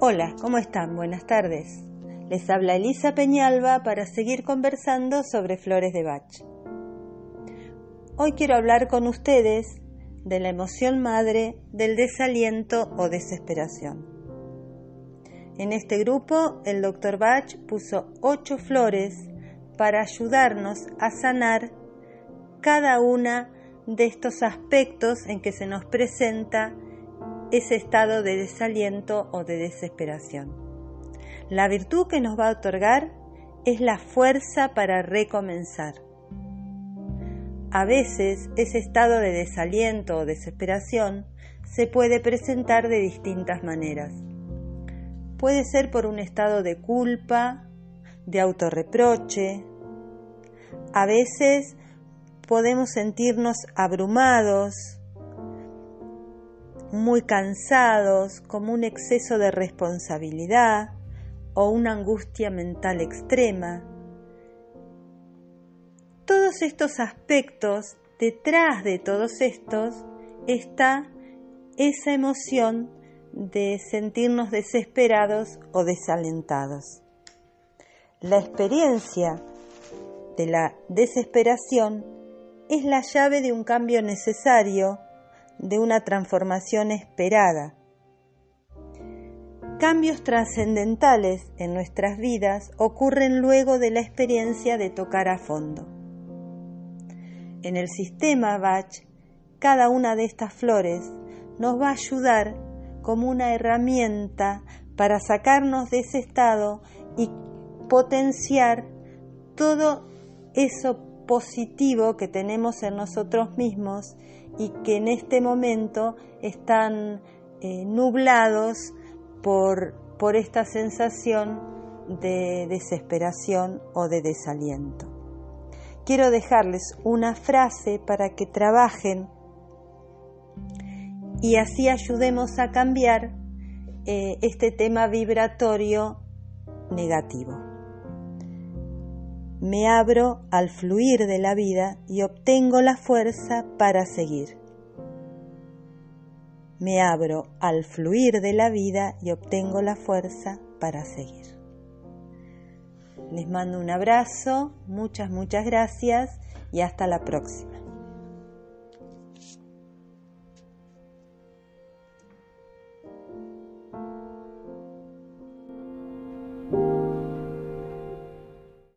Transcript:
Hola, ¿cómo están? Buenas tardes. Les habla Elisa Peñalba para seguir conversando sobre flores de Bach. Hoy quiero hablar con ustedes de la emoción madre del desaliento o desesperación. En este grupo, el Dr. Bach puso ocho flores para ayudarnos a sanar cada una de estos aspectos en que se nos presenta ese estado de desaliento o de desesperación. La virtud que nos va a otorgar es la fuerza para recomenzar. A veces ese estado de desaliento o desesperación se puede presentar de distintas maneras. Puede ser por un estado de culpa, de autorreproche. A veces podemos sentirnos abrumados, muy cansados, como un exceso de responsabilidad o una angustia mental extrema. Todos estos aspectos, detrás de todos estos, está esa emoción de sentirnos desesperados o desalentados. La experiencia de la desesperación es la llave de un cambio necesario de una transformación esperada. Cambios trascendentales en nuestras vidas ocurren luego de la experiencia de tocar a fondo. En el sistema Bach, cada una de estas flores nos va a ayudar como una herramienta para sacarnos de ese estado y potenciar todo eso positivo que tenemos en nosotros mismos y que en este momento están eh, nublados por, por esta sensación de desesperación o de desaliento. Quiero dejarles una frase para que trabajen y así ayudemos a cambiar eh, este tema vibratorio negativo me abro al fluir de la vida y obtengo la fuerza para seguir. Me abro al fluir de la vida y obtengo la fuerza para seguir. Les mando un abrazo, muchas, muchas gracias y hasta la próxima.